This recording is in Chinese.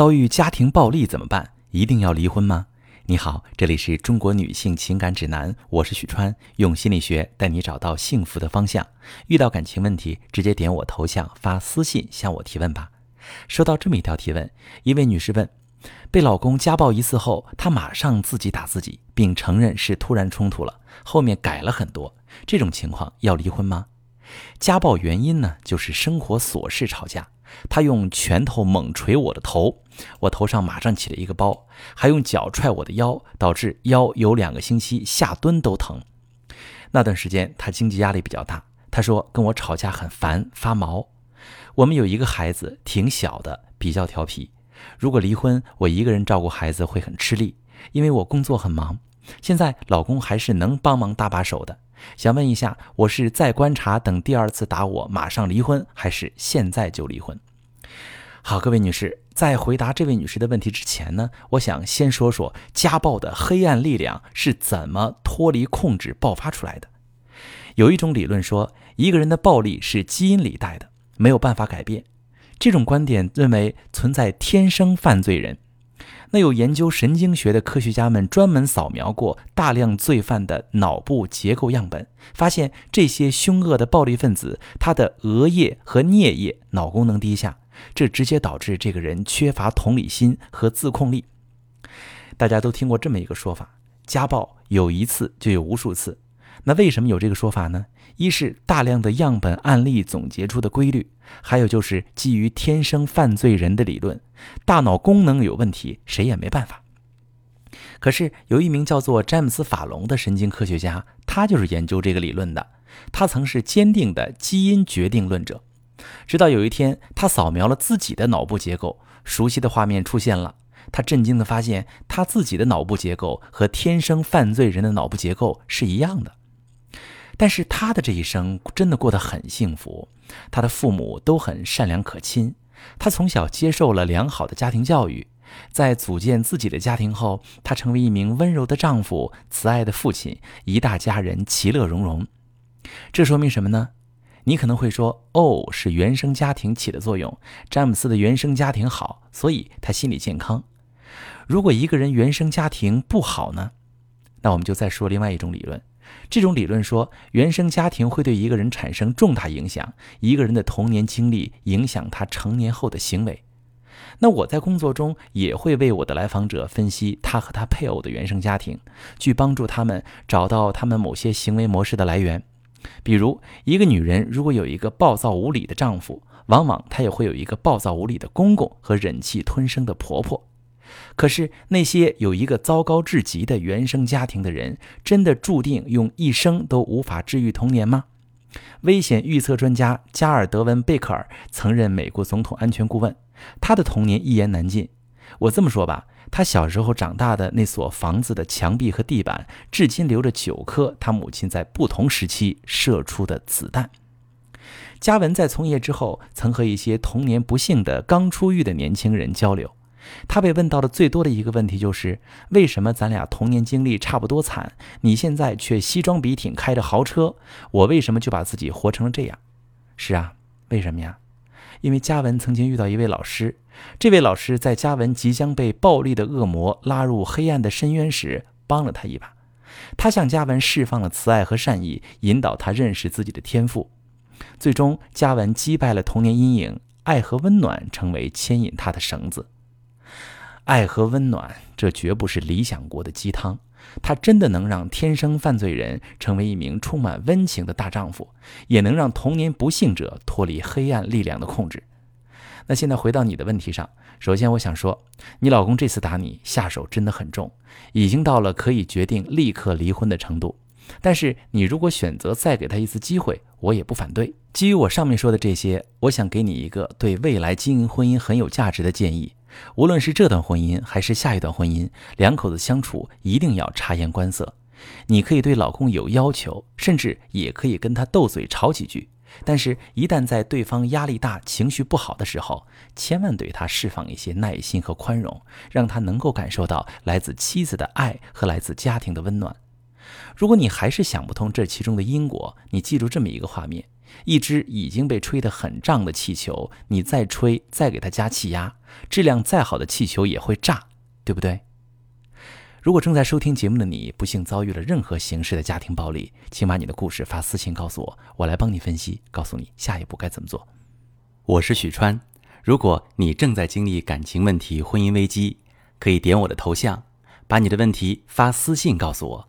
遭遇家庭暴力怎么办？一定要离婚吗？你好，这里是中国女性情感指南，我是许川，用心理学带你找到幸福的方向。遇到感情问题，直接点我头像发私信向我提问吧。收到这么一条提问，一位女士问：被老公家暴一次后，她马上自己打自己，并承认是突然冲突了，后面改了很多，这种情况要离婚吗？家暴原因呢，就是生活琐事吵架。他用拳头猛捶我的头，我头上马上起了一个包，还用脚踹我的腰，导致腰有两个星期下蹲都疼。那段时间他经济压力比较大，他说跟我吵架很烦发毛。我们有一个孩子挺小的，比较调皮。如果离婚，我一个人照顾孩子会很吃力，因为我工作很忙。现在老公还是能帮忙搭把手的。想问一下，我是再观察等第二次打我马上离婚，还是现在就离婚？好，各位女士，在回答这位女士的问题之前呢，我想先说说家暴的黑暗力量是怎么脱离控制爆发出来的。有一种理论说，一个人的暴力是基因里带的，没有办法改变。这种观点认为存在天生犯罪人。那有研究神经学的科学家们专门扫描过大量罪犯的脑部结构样本，发现这些凶恶的暴力分子，他的额叶和颞叶脑功能低下，这直接导致这个人缺乏同理心和自控力。大家都听过这么一个说法：家暴有一次就有无数次。那为什么有这个说法呢？一是大量的样本案例总结出的规律，还有就是基于天生犯罪人的理论，大脑功能有问题，谁也没办法。可是有一名叫做詹姆斯·法隆的神经科学家，他就是研究这个理论的。他曾是坚定的基因决定论者。直到有一天，他扫描了自己的脑部结构，熟悉的画面出现了。他震惊地发现，他自己的脑部结构和天生犯罪人的脑部结构是一样的。但是他的这一生真的过得很幸福，他的父母都很善良可亲，他从小接受了良好的家庭教育，在组建自己的家庭后，他成为一名温柔的丈夫、慈爱的父亲，一大家人其乐融融。这说明什么呢？你可能会说，哦，是原生家庭起的作用，詹姆斯的原生家庭好，所以他心理健康。如果一个人原生家庭不好呢？那我们就再说另外一种理论。这种理论说，原生家庭会对一个人产生重大影响，一个人的童年经历影响他成年后的行为。那我在工作中也会为我的来访者分析他和他配偶的原生家庭，去帮助他们找到他们某些行为模式的来源。比如，一个女人如果有一个暴躁无理的丈夫，往往她也会有一个暴躁无理的公公和忍气吞声的婆婆。可是那些有一个糟糕至极的原生家庭的人，真的注定用一生都无法治愈童年吗？危险预测专家加尔德文·贝克尔曾任美国总统安全顾问，他的童年一言难尽。我这么说吧，他小时候长大的那所房子的墙壁和地板，至今留着九颗他母亲在不同时期射出的子弹。加文在从业之后，曾和一些童年不幸的刚出狱的年轻人交流。他被问到的最多的一个问题就是：为什么咱俩童年经历差不多惨，你现在却西装笔挺开着豪车，我为什么就把自己活成了这样？是啊，为什么呀？因为嘉文曾经遇到一位老师，这位老师在嘉文即将被暴力的恶魔拉入黑暗的深渊时，帮了他一把。他向嘉文释放了慈爱和善意，引导他认识自己的天赋。最终，嘉文击败了童年阴影，爱和温暖成为牵引他的绳子。爱和温暖，这绝不是理想国的鸡汤，它真的能让天生犯罪人成为一名充满温情的大丈夫，也能让童年不幸者脱离黑暗力量的控制。那现在回到你的问题上，首先我想说，你老公这次打你下手真的很重，已经到了可以决定立刻离婚的程度。但是你如果选择再给他一次机会，我也不反对。基于我上面说的这些，我想给你一个对未来经营婚姻很有价值的建议。无论是这段婚姻还是下一段婚姻，两口子相处一定要察言观色。你可以对老公有要求，甚至也可以跟他斗嘴吵几句。但是，一旦在对方压力大、情绪不好的时候，千万对他释放一些耐心和宽容，让他能够感受到来自妻子的爱和来自家庭的温暖。如果你还是想不通这其中的因果，你记住这么一个画面：一只已经被吹得很胀的气球，你再吹，再给它加气压，质量再好的气球也会炸，对不对？如果正在收听节目的你不幸遭遇了任何形式的家庭暴力，请把你的故事发私信告诉我，我来帮你分析，告诉你下一步该怎么做。我是许川，如果你正在经历感情问题、婚姻危机，可以点我的头像，把你的问题发私信告诉我，